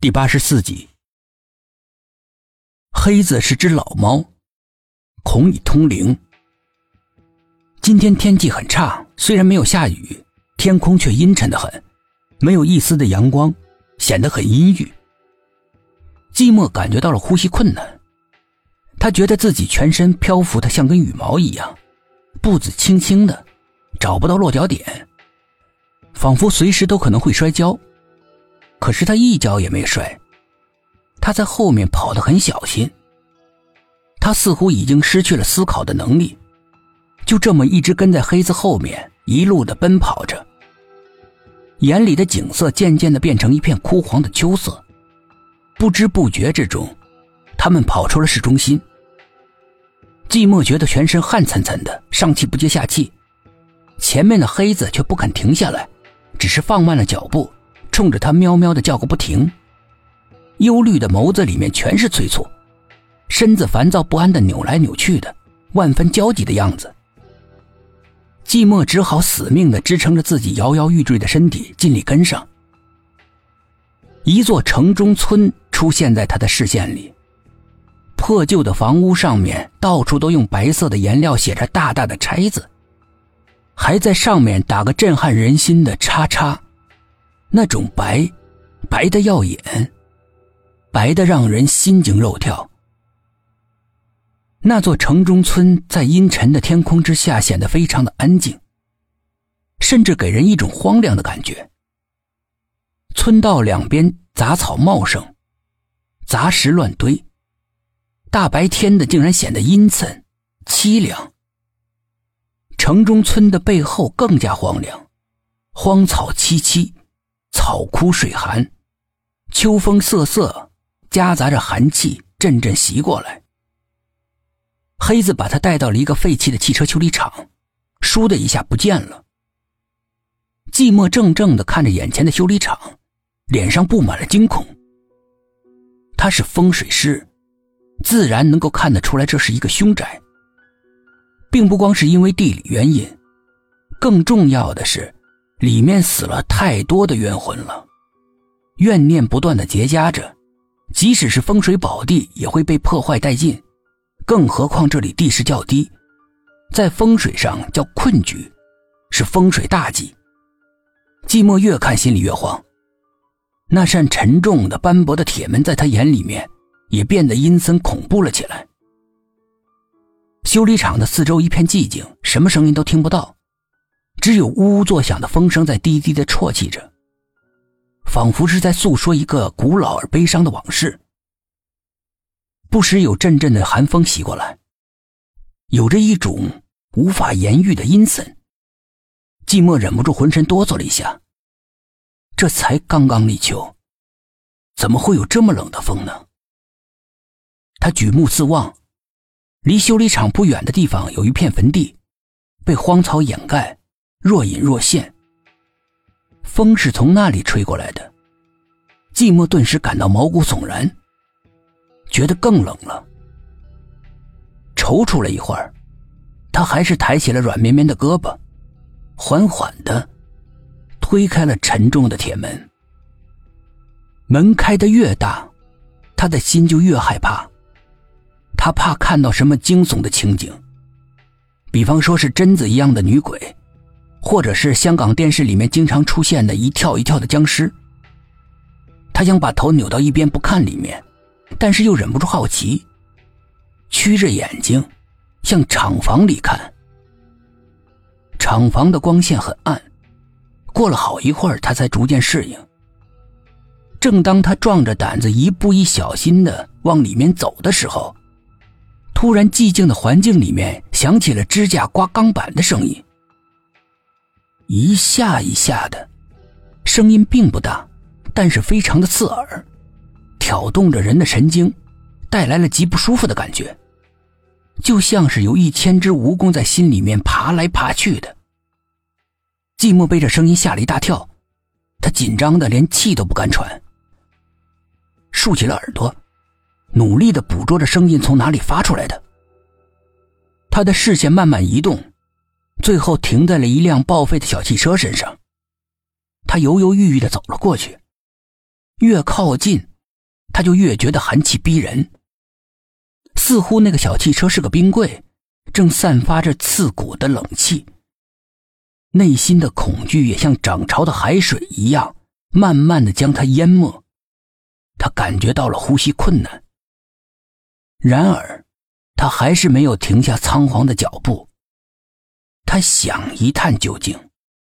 第八十四集，黑子是只老猫，恐以通灵。今天天气很差，虽然没有下雨，天空却阴沉的很，没有一丝的阳光，显得很阴郁。寂寞感觉到了呼吸困难，他觉得自己全身漂浮的像根羽毛一样，步子轻轻的，找不到落脚点，仿佛随时都可能会摔跤。可是他一脚也没摔，他在后面跑得很小心。他似乎已经失去了思考的能力，就这么一直跟在黑子后面，一路的奔跑着。眼里的景色渐渐的变成一片枯黄的秋色，不知不觉之中，他们跑出了市中心。寂寞觉得全身汗涔涔的，上气不接下气，前面的黑子却不肯停下来，只是放慢了脚步。冲着他喵喵的叫个不停，忧虑的眸子里面全是催促，身子烦躁不安的扭来扭去的，万分焦急的样子。寂寞只好死命的支撑着自己摇摇欲坠的身体，尽力跟上。一座城中村出现在他的视线里，破旧的房屋上面到处都用白色的颜料写着大大的拆字，还在上面打个震撼人心的叉叉。那种白，白的耀眼，白的让人心惊肉跳。那座城中村在阴沉的天空之下显得非常的安静，甚至给人一种荒凉的感觉。村道两边杂草茂盛，杂石乱堆，大白天的竟然显得阴森凄凉。城中村的背后更加荒凉，荒草萋萋。草枯水寒，秋风瑟瑟，夹杂着寒气阵阵袭过来。黑子把他带到了一个废弃的汽车修理厂，倏的一下不见了。寂寞怔怔的看着眼前的修理厂，脸上布满了惊恐。他是风水师，自然能够看得出来这是一个凶宅，并不光是因为地理原因，更重要的是。里面死了太多的冤魂了，怨念不断的结痂着，即使是风水宝地也会被破坏殆尽，更何况这里地势较低，在风水上叫困局，是风水大忌。寂寞越看心里越慌，那扇沉重的斑驳的铁门在他眼里面也变得阴森恐怖了起来。修理厂的四周一片寂静，什么声音都听不到。只有呜呜作响的风声在低低的啜泣着，仿佛是在诉说一个古老而悲伤的往事。不时有阵阵的寒风袭过来，有着一种无法言喻的阴森。寂寞忍不住浑身哆嗦了一下。这才刚刚立秋，怎么会有这么冷的风呢？他举目四望，离修理厂不远的地方有一片坟地，被荒草掩盖。若隐若现，风是从那里吹过来的。寂寞顿时感到毛骨悚然，觉得更冷了。踌躇了一会儿，他还是抬起了软绵绵的胳膊，缓缓的推开了沉重的铁门。门开的越大，他的心就越害怕。他怕看到什么惊悚的情景，比方说是贞子一样的女鬼。或者是香港电视里面经常出现的一跳一跳的僵尸。他想把头扭到一边不看里面，但是又忍不住好奇，曲着眼睛向厂房里看。厂房的光线很暗，过了好一会儿，他才逐渐适应。正当他壮着胆子一步一小心的往里面走的时候，突然寂静的环境里面响起了指甲刮钢板的声音。一下一下的，声音并不大，但是非常的刺耳，挑动着人的神经，带来了极不舒服的感觉，就像是有一千只蜈蚣在心里面爬来爬去的。寂寞被这声音吓了一大跳，他紧张的连气都不敢喘，竖起了耳朵，努力的捕捉着声音从哪里发出来的。他的视线慢慢移动。最后停在了一辆报废的小汽车身上，他犹犹豫豫的走了过去，越靠近他就越觉得寒气逼人。似乎那个小汽车是个冰柜，正散发着刺骨的冷气。内心的恐惧也像涨潮的海水一样，慢慢的将他淹没。他感觉到了呼吸困难。然而，他还是没有停下仓皇的脚步。他想一探究竟。